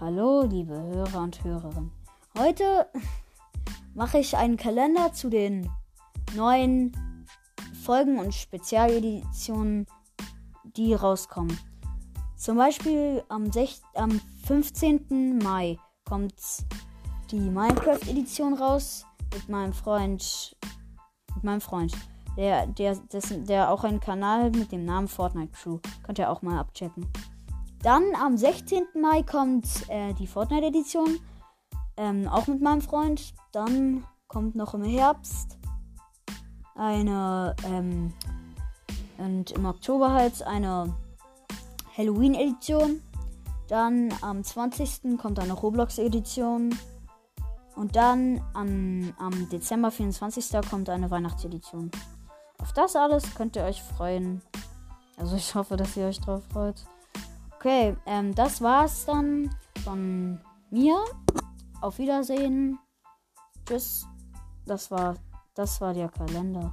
Hallo, liebe Hörer und Hörerinnen. Heute mache ich einen Kalender zu den neuen Folgen und Spezialeditionen, die rauskommen. Zum Beispiel am, 6, am 15. Mai kommt die Minecraft-Edition raus mit meinem Freund. Mit meinem Freund. Der, der, dessen, der auch einen Kanal mit dem Namen Fortnite Crew. Könnt ihr auch mal abchecken. Dann am 16. Mai kommt äh, die Fortnite-Edition. Ähm, auch mit meinem Freund. Dann kommt noch im Herbst eine. Ähm, und im Oktober halt eine Halloween-Edition. Dann am 20. kommt eine Roblox-Edition. Und dann am, am Dezember 24. kommt eine Weihnachtsedition. Auf das alles könnt ihr euch freuen. Also ich hoffe, dass ihr euch drauf freut. Okay, ähm, das war's dann von mir. Auf Wiedersehen. Tschüss. Das war, das war der Kalender.